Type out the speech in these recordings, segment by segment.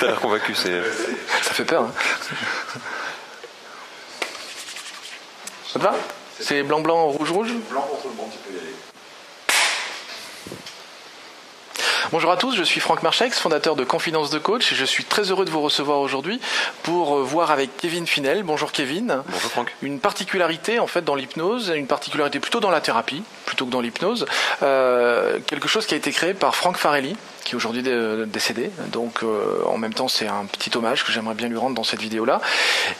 T'as l'air convaincu, c'est. Ça fait peur. Hein. Ça te va? C'est blanc, blanc, rouge, rouge? Blanc contre le bon, tu peux y aller. Bonjour à tous, je suis Franck Marchex, fondateur de Confidence de Coach et je suis très heureux de vous recevoir aujourd'hui pour euh, voir avec Kevin Finel. Bonjour Kevin. Bonjour Franck. Une particularité en fait dans l'hypnose, une particularité plutôt dans la thérapie plutôt que dans l'hypnose, euh, quelque chose qui a été créé par Franck Farelli, qui est aujourd'hui décédé. Donc euh, en même temps, c'est un petit hommage que j'aimerais bien lui rendre dans cette vidéo-là.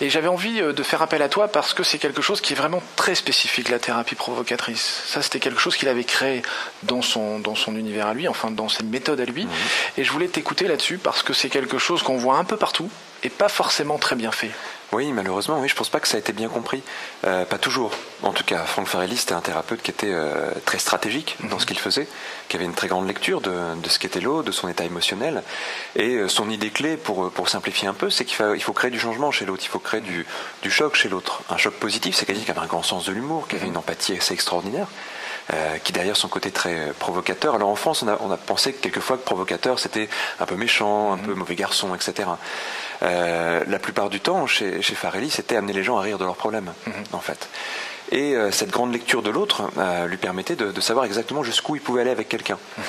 Et j'avais envie euh, de faire appel à toi parce que c'est quelque chose qui est vraiment très spécifique, la thérapie provocatrice. Ça, c'était quelque chose qu'il avait créé dans son, dans son univers à lui, enfin dans ses méthodes à lui. Mmh. Et je voulais t'écouter là-dessus parce que c'est quelque chose qu'on voit un peu partout et pas forcément très bien fait. Oui, malheureusement, oui, je pense pas que ça a été bien compris. Euh, pas toujours. En tout cas, Franck Farelli, c'était un thérapeute qui était euh, très stratégique dans ce mhm. qu'il faisait, qui avait une très grande lecture de, ce qu'était l'eau, de son état émotionnel. Et euh, son idée clé, pour, pour simplifier un peu, c'est qu'il faut, il faut créer du changement chez l'autre, il faut créer du, du choc chez l'autre. Un choc positif, c'est quelqu'un qui avait un grand sens de l'humour, qui avait mhm. une empathie assez extraordinaire. Euh, qui derrière son côté très provocateur. Alors en France, on a, on a pensé quelquefois que provocateur, c'était un peu méchant, un peu mauvais garçon, etc. Euh, la plupart du temps, chez, chez Farelli, c'était amener les gens à rire de leurs problèmes, mhm. en fait. Et euh, cette grande lecture de l'autre lui permettait de, de, savoir exactement jusqu'où il pouvait aller avec quelqu'un. Mhm.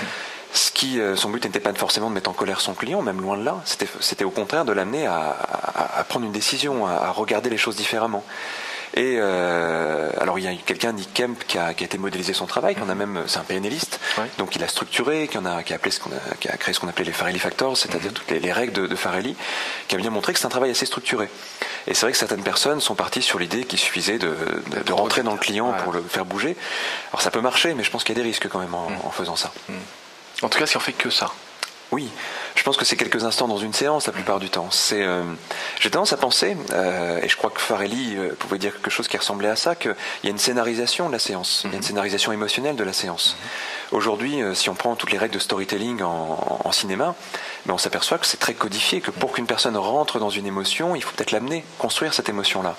Ce qui, son but n'était pas forcément de mettre en colère son client, même loin de là. C'était au contraire de l'amener à, à, à, prendre une décision, à, regarder les choses différemment. Et euh, alors il y a quelqu'un, Nick Kemp, qui a, qui a été modélisé son travail, qu'on a même, c'est un PNListe, donc il a structuré, qui, a, qui a, appelé ce qu'on a, qui a créé ce qu'on appelait les Farelli Factors, c'est-à-dire mhm. toutes les, règles de, de, Farelli, qui a bien montré que c'est un travail assez structuré. Et c'est vrai que certaines personnes sont parties sur l'idée qu'il suffisait de, de, rentrer dans le client pour le faire bouger. Alors ça peut marcher, mais je pense qu'il y a des risques quand même en, mhm. en faisant ça. Mhm. En tout cas, si on fait que ça. Oui, je pense que c'est quelques instants dans une séance la plupart du temps. C'est, euh, j'ai tendance à penser, euh, et je crois que Farelli euh, pouvait dire quelque chose qui ressemblait à ça, qu'il y a une scénarisation de la séance, il y a une mhm. scénarisation émotionnelle de la séance. Mhm. Aujourd'hui, si on prend toutes les règles de storytelling en, cinéma, mais on s'aperçoit que c'est très codifié, que pour qu'une personne rentre dans une émotion, il faut peut-être l'amener, construire cette émotion-là.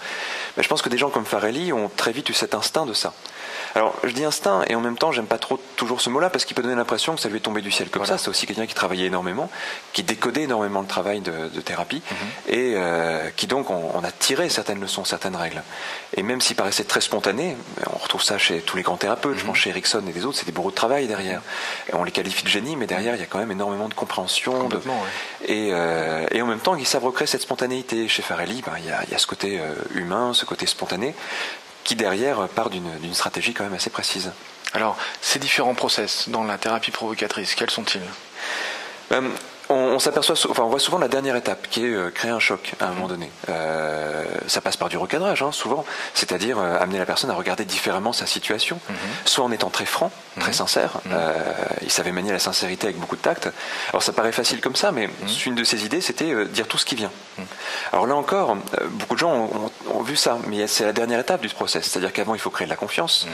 Mais je pense que des gens comme Farelli ont très vite eu cet instinct de ça. Alors, je dis instinct, et en même temps, j'aime pas trop toujours ce mot-là, parce qu'il peut donner l'impression que ça lui est tombé du ciel comme ça. C'est aussi quelqu'un qui travaillait énormément, qui décodait énormément le travail de, thérapie, mhm. et euh, qui donc, on, a tiré certaines leçons, certaines règles. Et même s'il paraissait très spontané, on retrouve ça chez tous les grands thérapeutes, je pense mhm. chez Erickson et les autres, c'est des bourreaux de travail derrière. Et on les qualifie de génie, mais derrière, il y a quand même énormément de compréhension. et, euh, et, en même temps, ils savent recréer cette spontanéité. Chez Farelli, ben, il, y a, il y a ce côté euh, humain, ce côté spontané, qui derrière part d'une stratégie quand même assez précise. Alors, ces différents process dans la thérapie provocatrice, quels sont-ils? Euh, on, s'aperçoit, enfin, on voit souvent la dernière étape qui est euh, créer un choc à un moment donné. Euh, ça passe par du recadrage, hein, souvent, c'est-à-dire euh, amener la personne à regarder différemment sa situation, mhm. soit en étant très franc, très mhm. sincère. Mhm. il savait manier la sincérité avec beaucoup de tact. Alors ça paraît facile comme ça, mais une de ses idées, c'était dire tout ce qui vient. Alors là encore, beaucoup de gens ont, vu ça, mais c'est la dernière étape du process, c'est-à-dire qu'avant il faut créer de la confiance.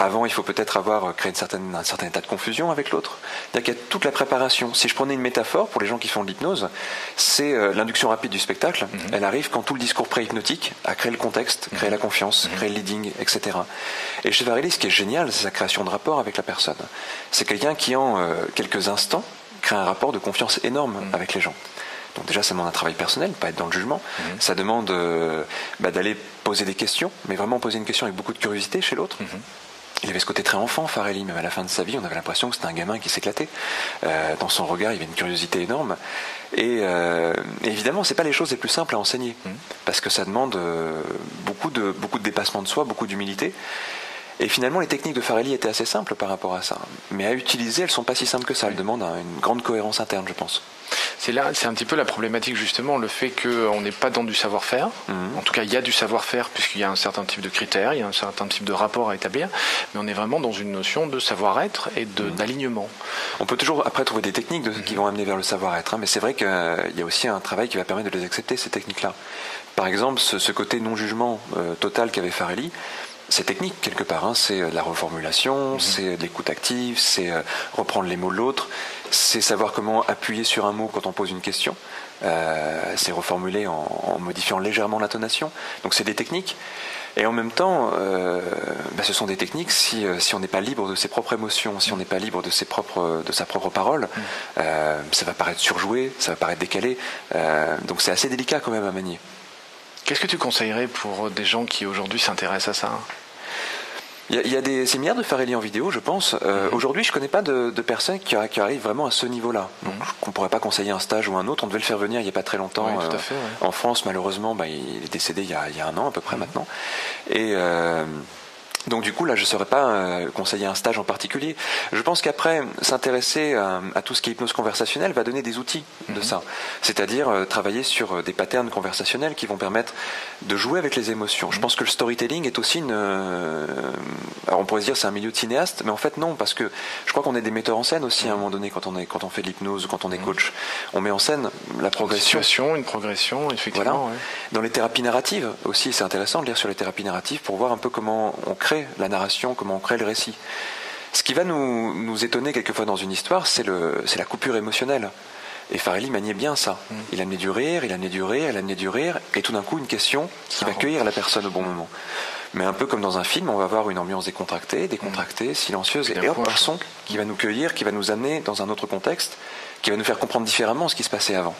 Avant, il faut peut-être avoir créé une certaine, un certain état de confusion avec l'autre. Qu'il y a toute la préparation. Si je prenais une métaphore pour les gens qui font de l'hypnose, c'est euh, l'induction rapide du spectacle. Mhm. Elle arrive quand tout le discours pré-hypnotique a créé le contexte, créé mhm. la confiance, mhm. créé le leading, etc. Et chez Varelli, ce qui est génial, c'est sa création de rapport avec la personne. C'est quelqu'un qui, en euh, quelques instants, crée un rapport de confiance énorme avec les gens. Donc déjà, ça demande un travail personnel, pas être dans le jugement. Ça demande euh, bah, d'aller poser des questions, mais vraiment poser une question avec beaucoup de curiosité chez l'autre il avait ce côté très enfant, Farelli, même à la fin de sa vie, on avait l'impression que c'était un gamin qui s'éclatait. Euh, dans son regard, il y avait une curiosité énorme. Et, euh, évidemment, c'est pas les choses les plus simples à enseigner, mmh. parce que ça demande euh, beaucoup de beaucoup de dépassement de soi, beaucoup d'humilité. Et finalement, les techniques de Farelli étaient assez simples par rapport à ça. Mais à utiliser, elles sont pas si simples que ça. Elles demandent une grande cohérence interne, je pense. C'est là, c'est un petit peu la problématique justement, le fait qu'on n'est pas dans du savoir-faire. Mhm. En tout cas, il y a du savoir-faire puisqu'il y a un certain type de critères, il y a un certain type de rapport à établir, mais on est vraiment dans une notion de savoir-être et de, mhm. d'alignement. On peut toujours après trouver des techniques qui mhm. vont amener vers le savoir-être, hein, mais c'est vrai qu'il y a aussi un travail qui va permettre de les accepter ces techniques-là. Par exemple, ce, côté non-jugement euh, total qu'avait Farelli, c'est technique quelque part. Hein. C'est euh, la reformulation, mhm. c'est l'écoute active, c'est euh, reprendre les mots de l'autre, c'est savoir comment appuyer sur un mot quand on pose une question. Euh, c'est reformuler en, modifiant légèrement l'intonation. Donc c'est des techniques. Et en même temps, euh, bah, ce sont des techniques, si, euh, si on n'est pas libre de ses propres émotions, si on n'est pas libre de, ses propres, de sa propre parole, mm. euh, ça va paraître surjoué, ça va paraître décalé. donc c'est assez délicat quand même à manier. Qu'est-ce que tu conseillerais pour des gens qui aujourd'hui s'intéressent à ça? Il y, a, des séminaires de Farelli en vidéo, je pense. Euh, mhm. Aujourd'hui, je connais pas de, personnes qui, arrivent vraiment à ce niveau-là. Donc, mhm. on pourrait pas conseiller un stage ou un autre. On devait le faire venir il y a pas très longtemps. Euh, en France, malheureusement, bah, il est décédé il y, a, un an à peu près mhm. maintenant. Et euh, donc du coup, là, je ne saurais pas euh, conseiller un stage en particulier. Je pense qu'après, s'intéresser à, tout ce qui est hypnose conversationnelle va donner des outils de mhm. ça. C'est-à-dire euh, travailler sur euh, des patterns conversationnels qui vont permettre de jouer avec les émotions. Je mhm. pense que le storytelling est aussi une... alors on pourrait se dire c'est un milieu de cinéaste, mais en fait non, parce que je crois qu'on est des metteurs en scène aussi à un moment donné quand on, est, quand on fait de l'hypnose ou quand on est mhm. coach. On met en scène la progression. Une situation, une progression, effectivement. Dans les thérapies narratives aussi, c'est intéressant de lire sur les thérapies narratives pour voir un peu comment on crée la narration, comment on crée le récit. Ce qui va nous, nous étonner quelquefois dans une histoire, c'est la coupure émotionnelle. Et Farelli maniait bien ça. Mm. Il amenait du rire, il amenait du rire, il amenait du rire, et tout d'un coup une question qui va cueillir la personne au bon moment. Mais un peu comme dans un film, on va avoir une ambiance décontractée, décontractée, mm. silencieuse, et hop, un son qui va nous cueillir, qui va nous amener dans un autre contexte, qui va nous faire comprendre différemment ce qui se passait avant.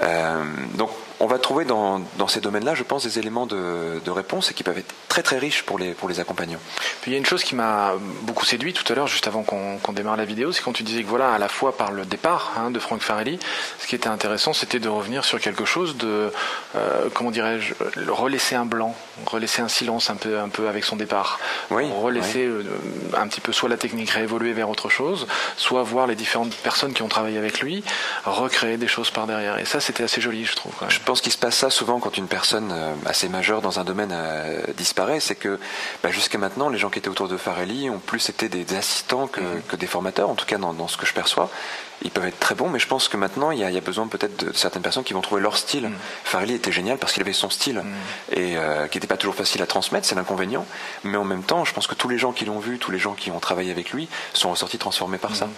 Euh, donc on va trouver dans, ces domaines-là, je pense, des éléments de, réponse et qui peuvent être très très riches pour les, pour les accompagnants. Puis il y a une chose qui m'a beaucoup séduit tout à l'heure, juste avant qu'on démarre la vidéo, c'est quand tu disais que voilà, à la fois par le départ hein, de Franck Farelli, ce qui était intéressant, c'était de revenir sur quelque chose de, euh, comment dirais-je, relaisser un blanc, relaisser un silence un peu, un peu avec son départ. Oui, relaisser euh, un petit peu soit la technique réévoluer vers autre chose, soit voir les différentes personnes qui ont travaillé avec lui, recréer des choses par derrière. Et ça, c'était assez joli, je trouve. Je pense qu'il se passe ça souvent quand une personne euh, assez majeure dans un domaine euh, disparaît, c'est que bah, jusqu'à maintenant, les gens qui étaient autour de Farelli ont plus été des, assistants mhm. que, des formateurs, en tout cas dans, ce que je perçois. Ils peuvent être très bons, mais je pense que maintenant, il y a, besoin peut-être de certaines personnes qui vont trouver leur style. Mhm. Farelli était génial parce qu'il avait son style mhm. et euh, qui n'était pas toujours facile à transmettre, c'est l'inconvénient. Mais en même temps, je pense que tous les gens qui l'ont vu, tous les gens qui ont travaillé avec lui, sont ressortis transformés par ça.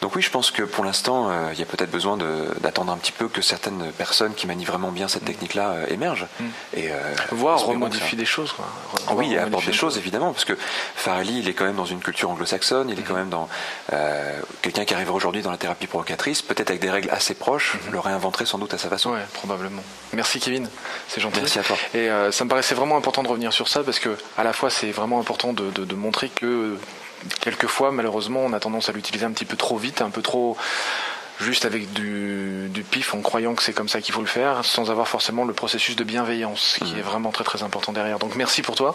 Donc oui, je pense que pour l'instant, euh, il y a peut-être besoin d'attendre un petit peu que certaines personnes qui manient vraiment bien cette mm. technique-là euh, émergent. Mm. Et, euh, Voir, remodifier des choses. Quoi. oui, apporte des choses, évidemment, parce que Farley, il est quand même dans une culture anglo-saxonne, il est mm. quand même dans quelqu'un qui arrive aujourd'hui dans la thérapie provocatrice, peut-être avec des règles assez proches, le réinventerait sans doute à sa façon. Oui, probablement. Merci Kevin, c'est gentil. Merci à toi. Et ça me paraissait vraiment important de revenir sur ça, parce que à la fois c'est vraiment important de, de montrer que quelquefois, malheureusement, on a tendance à l'utiliser un petit peu trop vite, un peu trop juste avec du, pif en croyant que c'est comme ça qu'il faut le faire, sans avoir forcément le processus de bienveillance qui mmh. est vraiment très très important derrière. Donc merci pour toi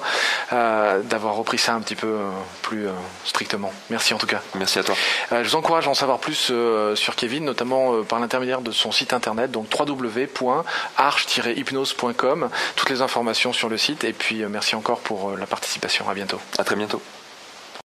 euh, d'avoir repris ça un petit peu euh, plus euh, strictement. Merci en tout cas. Merci à toi. je vous encourage à en savoir plus sur Kevin, notamment par l'intermédiaire de son site internet, donc www.arch-hypnose.com. Toutes les informations sur le site et puis merci encore pour la participation. À bientôt. À très bientôt.